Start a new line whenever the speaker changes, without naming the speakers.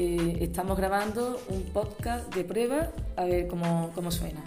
Eh, estamos grabando un podcast de prueba a ver cómo, cómo suena.